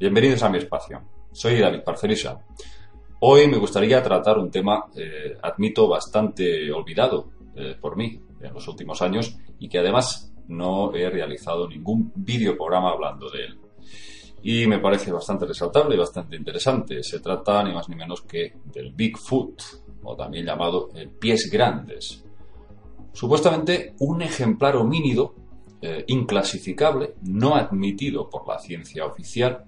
Bienvenidos a mi espacio. Soy David Parcerisa. Hoy me gustaría tratar un tema, eh, admito, bastante olvidado eh, por mí en los últimos años y que además no he realizado ningún videoprograma hablando de él. Y me parece bastante resaltable y bastante interesante. Se trata ni más ni menos que del Bigfoot, o también llamado el pies grandes. Supuestamente un ejemplar homínido eh, inclasificable, no admitido por la ciencia oficial,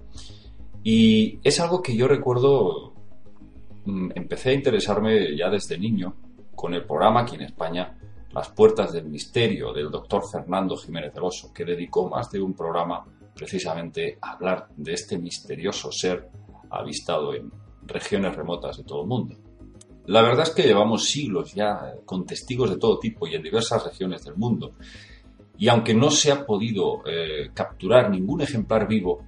y es algo que yo recuerdo, mm, empecé a interesarme ya desde niño con el programa aquí en España, Las Puertas del Misterio, del doctor Fernando Jiménez del Oso, que dedicó más de un programa precisamente a hablar de este misterioso ser avistado en regiones remotas de todo el mundo. La verdad es que llevamos siglos ya con testigos de todo tipo y en diversas regiones del mundo, y aunque no se ha podido eh, capturar ningún ejemplar vivo,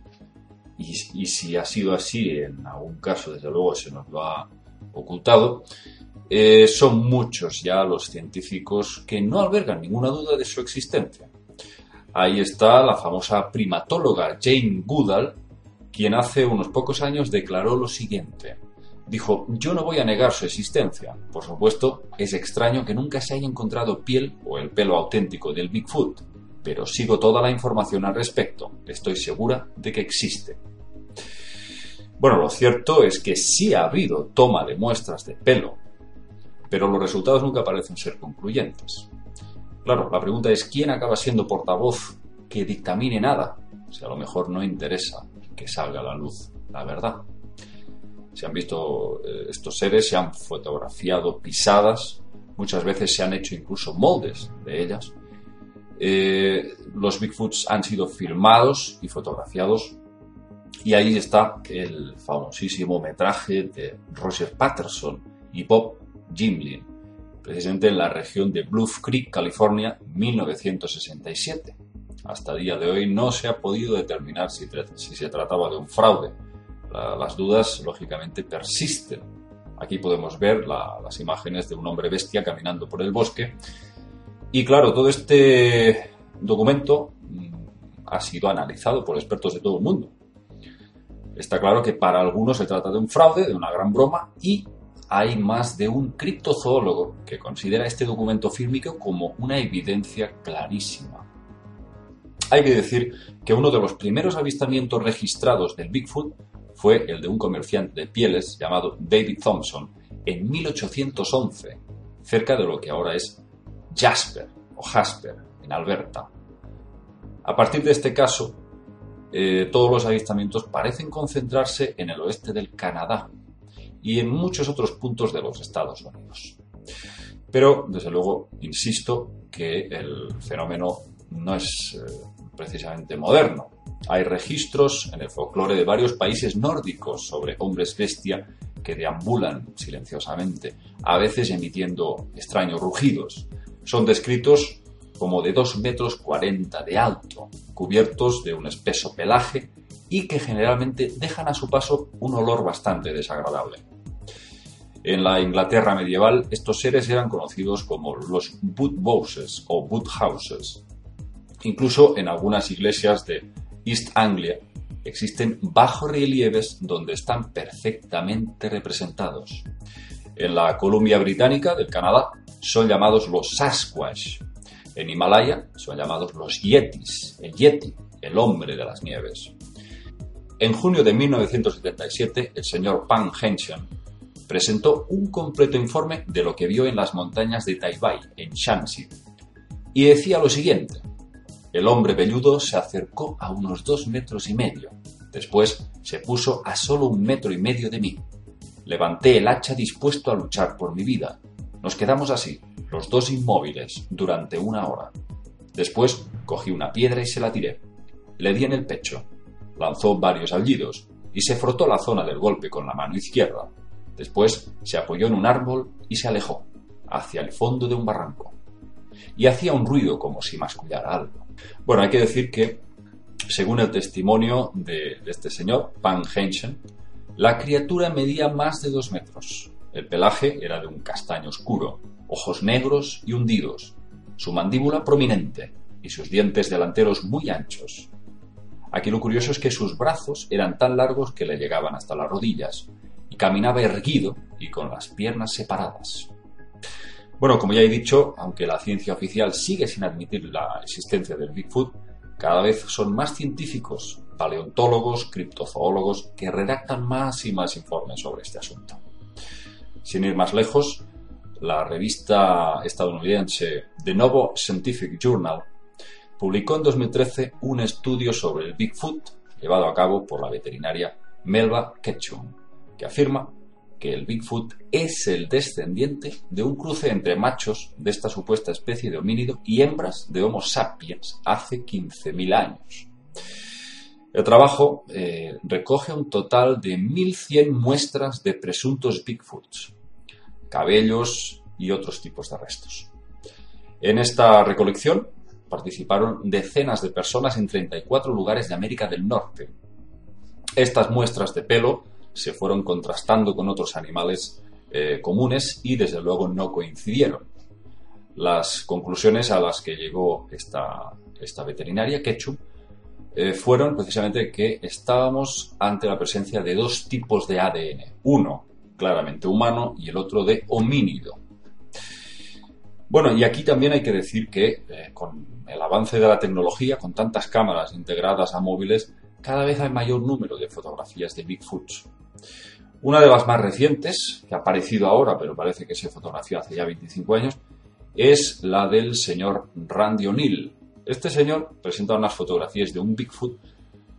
y, si ha sido así, en algún caso desde luego se nos lo ha ocultado, eh, son muchos ya los científicos que no albergan ninguna duda de su existencia. Ahí está la famosa primatóloga Jane Goodall, quien hace unos pocos años declaró lo siguiente. Dijo, yo no voy a negar su existencia. Por supuesto, es extraño que nunca se haya encontrado piel o el pelo auténtico del Bigfoot, pero sigo toda la información al respecto. Estoy segura de que existe. Bueno, lo cierto es que sí ha habido toma de muestras de pelo, pero los resultados nunca parecen ser concluyentes. Claro, la pregunta es quién acaba siendo portavoz que dictamine nada, si a lo mejor no interesa que salga a la luz la verdad se han visto eh, estos seres, se han fotografiado pisadas, muchas veces se han hecho incluso moldes de ellas. Eh, los Bigfoots han sido filmados y fotografiados y ahí está el famosísimo metraje de Roger Patterson y Bob Gimlin, precisamente en la región de Bluff Creek, California, 1967. Hasta el día de hoy no se ha podido determinar si se trataba de un fraude las dudas, lógicamente, persisten. Aquí podemos ver las imágenes de un hombre bestia caminando por el bosque. Y claro, todo este documento mm, ha sido analizado por expertos de todo el mundo. Está claro que para algunos se trata de un fraude, de una gran broma, y hay más de un criptozoólogo que considera este documento fílmico como una evidencia clarísima. Hay que decir que uno de los primeros avistamientos registrados del Bigfoot fue el de un comerciante de pieles llamado David Thompson en 1811, cerca de lo que ahora es Jasper o Jasper, en Alberta. A partir de este caso, eh, todos los avistamientos parecen concentrarse en el oeste del Canadá y en muchos otros puntos de los Estados Unidos. Pero, desde luego, insisto que el fenómeno no es eh, precisamente moderno. Hay registros en el folclore de varios países nórdicos sobre hombres bestia que deambulan silenciosamente, a veces emitiendo extraños rugidos. Son descritos como de 2 metros 40 de alto, cubiertos de un espeso pelaje y que generalmente dejan a su paso un olor bastante desagradable. En la Inglaterra medieval, estos seres eran conocidos como los Bouses o Houses. Incluso en algunas iglesias de East Anglia existen bajorrelieves donde están perfectamente representados. En la Columbia Británica del Canadá son llamados los Sasquatch. En Himalaya son llamados los Yetis, el Yeti, el hombre de las nieves. En junio de 1977, el señor Pan Henshin presentó un completo informe de lo que vio en las montañas de Taibai, en Shanxi, y decía lo siguiente. El hombre velludo se acercó a unos dos metros y medio. Después se puso a solo un metro y medio de mí. Levanté el hacha dispuesto a luchar por mi vida. Nos quedamos así, los dos inmóviles, durante una hora. Después cogí una piedra y se la tiré. Le di en el pecho. Lanzó varios aullidos y se frotó la zona del golpe con la mano izquierda. Después se apoyó en un árbol y se alejó, hacia el fondo de un barranco. Y hacía un ruido como si mascullara algo. Bueno, hay que decir que, según el testimonio de, este señor, Pan Henshen, la criatura medía más de dos metros. El pelaje era de un castaño oscuro, ojos negros y hundidos, su mandíbula prominente y sus dientes delanteros muy anchos. Aquí lo curioso es que sus brazos eran tan largos que le llegaban hasta las rodillas y caminaba erguido y con las piernas separadas. Bueno, como ya he dicho, aunque la ciencia oficial sigue sin admitir la existencia del Bigfoot, cada vez son más científicos, paleontólogos, criptozoólogos, que redactan más y más informes sobre este asunto. Sin ir más lejos, la revista estadounidense The Novo Scientific Journal publicó en 2013 un estudio sobre el Bigfoot llevado a cabo por la veterinaria Melba Ketchum, que afirma que el Bigfoot es el descendiente de un cruce entre machos de esta supuesta especie de homínido y hembras de Homo sapiens hace 15.000 años. El trabajo eh, recoge un total de 1.100 muestras de presuntos Bigfoots, cabellos y otros tipos de restos. En esta recolección participaron decenas de personas en 34 lugares de América del Norte. Estas muestras de pelo se fueron contrastando con otros animales eh, comunes y desde luego no coincidieron. Las conclusiones a las que llegó esta, veterinaria, Ketchum, eh, fueron precisamente que estábamos ante la presencia de dos tipos de ADN. Uno claramente humano y el otro de homínido. Bueno, y aquí también hay que decir que eh, con el avance de la tecnología, con tantas cámaras integradas a móviles, cada vez hay mayor número de fotografías de Bigfoots. Una de las más recientes, que ha aparecido ahora, pero parece que se fotografió hace ya 25 años, es la del señor Randy O'Neill. Este señor presenta unas fotografías de un Bigfoot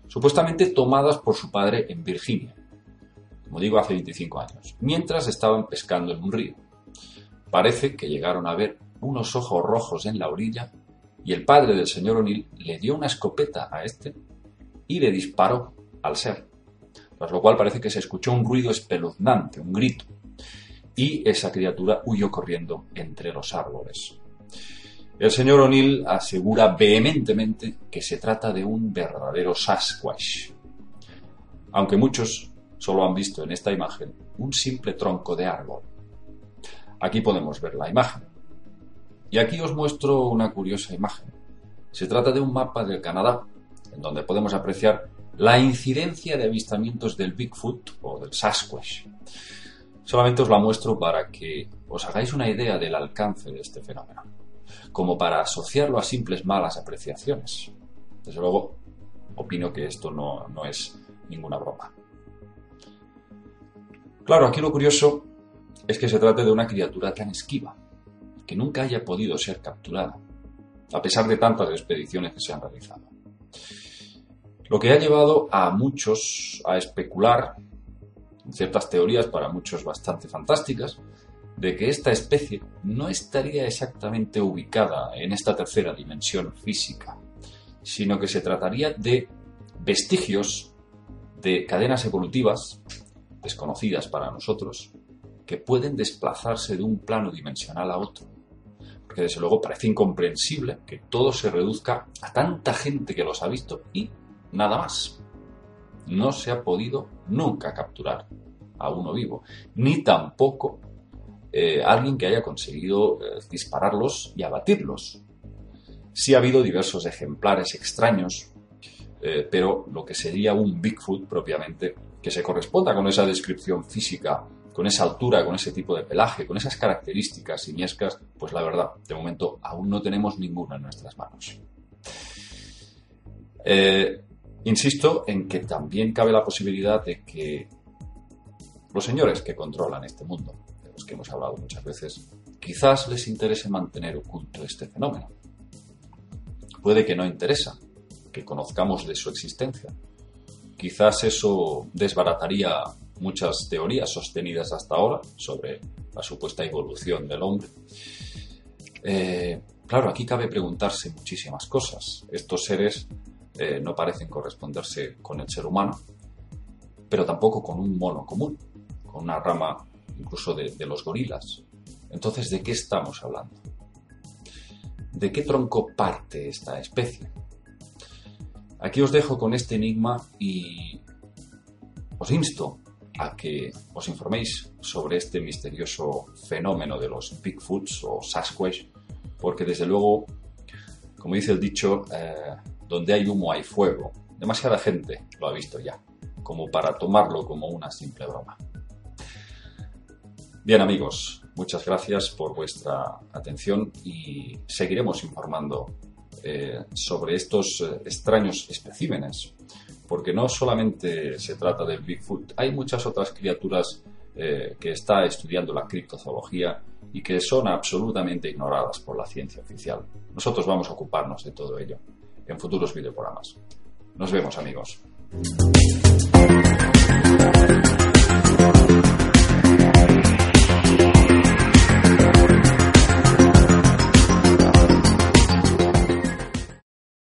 supuestamente tomadas por su padre en Virginia, como digo, hace 25 años, mientras estaban pescando en un río. Parece que llegaron a ver unos ojos rojos en la orilla y el padre del señor O'Neill le dio una escopeta a este y le disparó al ser tras lo cual parece que se escuchó un ruido espeluznante, un grito, y esa criatura huyó corriendo entre los árboles. El señor O'Neill asegura vehementemente que se trata de un verdadero Sasquatch, aunque muchos solo han visto en esta imagen un simple tronco de árbol. Aquí podemos ver la imagen. Y aquí os muestro una curiosa imagen. Se trata de un mapa del Canadá, en donde podemos apreciar la incidencia de avistamientos del Bigfoot o del Sasquatch. Solamente os la muestro para que os hagáis una idea del alcance de este fenómeno, como para asociarlo a simples malas apreciaciones. Desde luego, opino que esto no, no es ninguna broma. Claro, aquí lo curioso es que se trate de una criatura tan esquiva, que nunca haya podido ser capturada, a pesar de tantas expediciones que se han realizado. Lo que ha llevado a muchos a especular ciertas teorías para muchos bastante fantásticas de que esta especie no estaría exactamente ubicada en esta tercera dimensión física, sino que se trataría de vestigios de cadenas evolutivas desconocidas para nosotros que pueden desplazarse de un plano dimensional a otro. Porque desde luego parece incomprensible que todo se reduzca a tanta gente que los ha visto y nada más. No se ha podido nunca capturar a uno vivo, ni tampoco eh, alguien que haya conseguido eh, dispararlos y abatirlos. Sí ha habido diversos ejemplares extraños, eh, pero lo que sería un Bigfoot propiamente, que se corresponda con esa descripción física, con esa altura, con ese tipo de pelaje, con esas características simiescas, pues la verdad, de momento aún no tenemos ninguna en nuestras manos. Insisto en que también cabe la posibilidad de que los señores que controlan este mundo, de los que hemos hablado muchas veces, quizás les interese mantener oculto este fenómeno. Puede que no interesa que conozcamos de su existencia. Quizás eso desbarataría muchas teorías sostenidas hasta ahora sobre la supuesta evolución del hombre. Eh, claro, aquí cabe preguntarse muchísimas cosas. Estos seres eh, no parecen corresponderse con el ser humano, pero tampoco con un mono común, con una rama incluso de, los gorilas. Entonces, ¿de qué estamos hablando? ¿De qué tronco parte esta especie? Aquí os dejo con este enigma y os insto a que os informéis sobre este misterioso fenómeno de los Bigfoots o Sasquatch, porque desde luego, como dice el dicho, eh, donde hay humo hay fuego. De Demasiada gente lo ha visto ya, como para tomarlo como una simple broma. Bien amigos, muchas gracias por vuestra atención y seguiremos informando eh, sobre estos eh, extraños especímenes, porque no solamente se trata del Bigfoot, hay muchas otras criaturas eh, que está estudiando la criptozoología y que son absolutamente ignoradas por la ciencia oficial. Nosotros vamos a ocuparnos de todo ello en futuros videoprogramas. Nos vemos amigos.